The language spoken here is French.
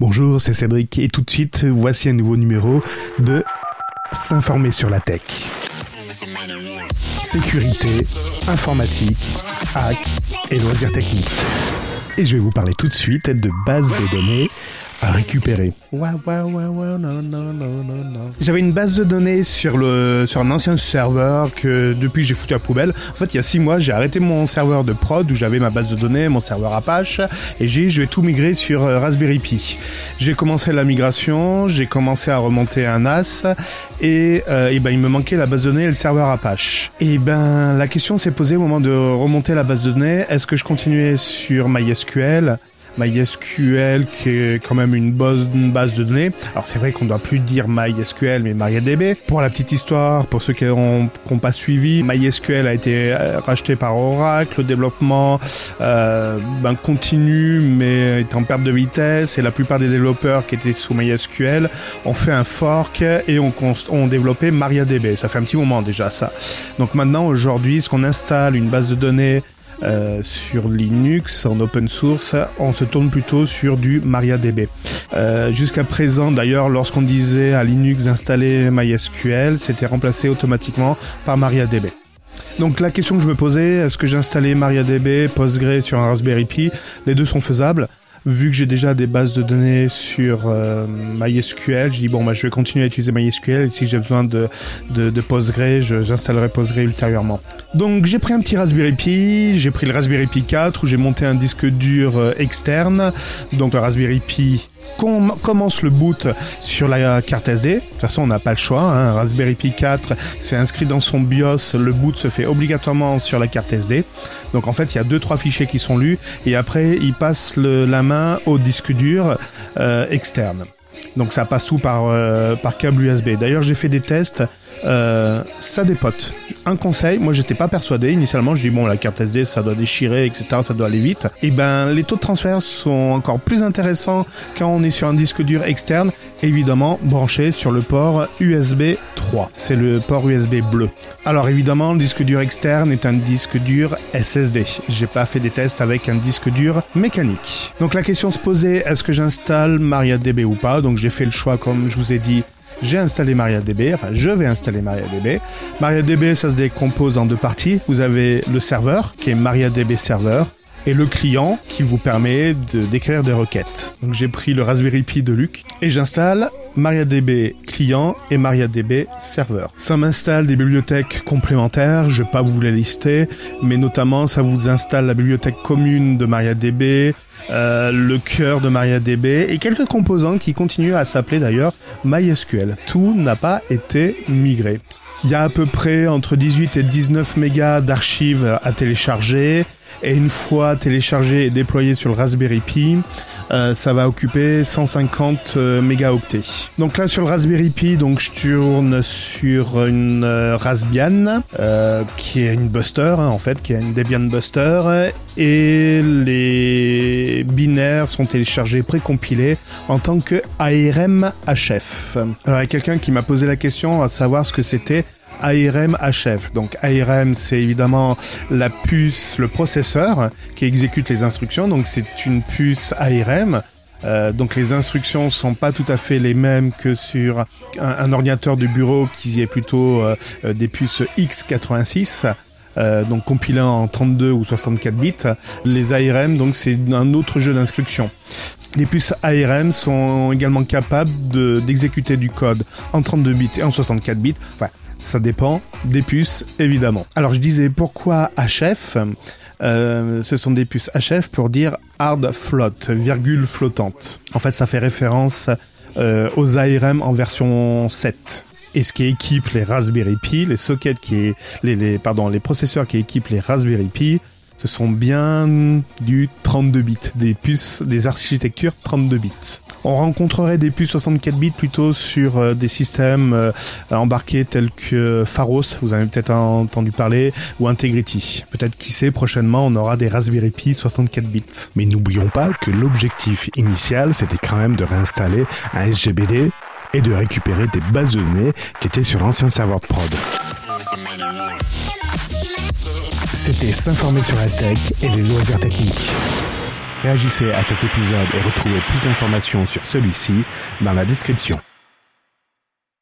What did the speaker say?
Bonjour, c'est Cédric et tout de suite, voici un nouveau numéro de S'informer sur la tech. Sécurité, informatique, hack et loisirs techniques. Et je vais vous parler tout de suite de bases de données à récupérer. J'avais une base de données sur le sur un ancien serveur que depuis j'ai foutu à poubelle. En fait, il y a six mois, j'ai arrêté mon serveur de prod où j'avais ma base de données, mon serveur Apache, et j'ai je vais tout migrer sur euh, Raspberry Pi. J'ai commencé la migration, j'ai commencé à remonter un NAS, et, euh, et ben il me manquait la base de données et le serveur Apache. Et ben la question s'est posée au moment de remonter la base de données. Est-ce que je continuais sur MySQL? MySQL qui est quand même une base de données. Alors c'est vrai qu'on ne doit plus dire MySQL mais MariaDB. Pour la petite histoire, pour ceux qui n'ont pas suivi, MySQL a été euh, racheté par Oracle. Le développement euh, ben, continue mais est en perte de vitesse et la plupart des développeurs qui étaient sous MySQL ont fait un fork et ont, ont développé MariaDB. Ça fait un petit moment déjà ça. Donc maintenant aujourd'hui, ce qu'on installe une base de données euh, sur Linux en open source, on se tourne plutôt sur du MariaDB. Euh, Jusqu'à présent, d'ailleurs, lorsqu'on disait à Linux d'installer MySQL, c'était remplacé automatiquement par MariaDB. Donc la question que je me posais, est-ce que j'installais MariaDB, Postgre sur un Raspberry Pi? Les deux sont faisables vu que j'ai déjà des bases de données sur euh, MySQL, je dis bon bah je vais continuer à utiliser MySQL et si j'ai besoin de, de, de Postgre, j'installerai Postgre ultérieurement. Donc j'ai pris un petit Raspberry Pi, j'ai pris le Raspberry Pi 4 où j'ai monté un disque dur euh, externe, donc le Raspberry Pi commence le boot sur la carte SD. De toute façon, on n'a pas le choix. Hein. Raspberry Pi 4, c'est inscrit dans son BIOS. Le boot se fait obligatoirement sur la carte SD. Donc en fait, il y a deux trois fichiers qui sont lus et après, il passe la main au disque dur euh, externe. Donc ça passe tout par, euh, câble USB. D'ailleurs, j'ai fait des tests. Euh, ça dépote. Un conseil, moi j'étais pas persuadé initialement, je dis bon la carte SD ça doit déchirer etc, ça doit aller vite. Et ben les taux de transfert sont encore plus intéressants quand on est sur un disque dur externe, évidemment branché sur le port USB 3. C'est le port USB bleu. Alors évidemment le disque dur externe est un disque dur SSD. J'ai pas fait des tests avec un disque dur mécanique. Donc la question se posait est-ce que j'installe MariaDB ou pas? Donc j'ai fait le choix comme je vous ai dit j'ai installé MariaDB, enfin je vais installer MariaDB. MariaDB, ça se décompose en deux parties. Vous avez le serveur, qui est MariaDB Server, et le client qui vous permet de d'écrire des requêtes. Donc j'ai pris le Raspberry Pi de Luc et j'installe MariaDB client et MariaDB serveur. Ça m'installe des bibliothèques complémentaires, je vais pas vous les lister, mais notamment ça vous installe la bibliothèque commune de MariaDB, euh, le cœur de MariaDB et quelques composants qui continuent à s'appeler d'ailleurs MySQL. Tout n'a pas été migré. Il y a à peu près entre 18 et 19 mégas d'archives à télécharger et une fois téléchargé et déployé sur le Raspberry Pi, euh, ça va occuper 150 euh, mégaoctets. Donc là sur le Raspberry Pi, donc je tourne sur une euh, Raspbian qui est une Buster hein, en fait, qui est une Debian Buster et les binaires sont téléchargés précompilés en tant que ARM HF. Alors il y a quelqu'un qui m'a posé la question à savoir ce que c'était ARM HF. Donc ARM, c'est évidemment la puce, le processeur qui exécute les instructions. Donc c'est une puce ARM. Euh, donc les instructions sont pas tout à fait les mêmes que sur un, ordinateur de bureau qui est plutôt euh, euh, des puces x86. donc compilant en 32 ou 64 bits. Les ARM, donc c'est un autre jeu d'instructions. Les puces ARM sont également capables d'exécuter du code en 32 bits et en 64 bits. Ça dépend des puces, évidemment. Alors je disais pourquoi HF euh, ce sont des puces HF pour dire hard float, virgule flottante. En fait, ça fait référence euh, aux ARM en version 7 et ce qui équipe les Raspberry Pi, les sockets qui les, les pardon, les processeurs qui équipent les Raspberry Pi, ce sont bien du 32 bits, des puces, des architectures 32 bits. On rencontrerait des puces 64 bits plutôt sur euh, des systèmes euh, embarqués tels que Pharos, vous avez peut-être entendu parler, ou Integrity. Peut-être qui sait, prochainement on aura des Raspberry Pi 64 bits. Mais n'oublions pas que l'objectif initial c'était quand même de réinstaller un SGBD et de récupérer des bases de données qui étaient sur l'ancien serveur prod. C'était s'informer sur la tech et les loisirs techniques. Réagissez à cet épisode et retrouvez plus d'informations sur celui-ci dans la description.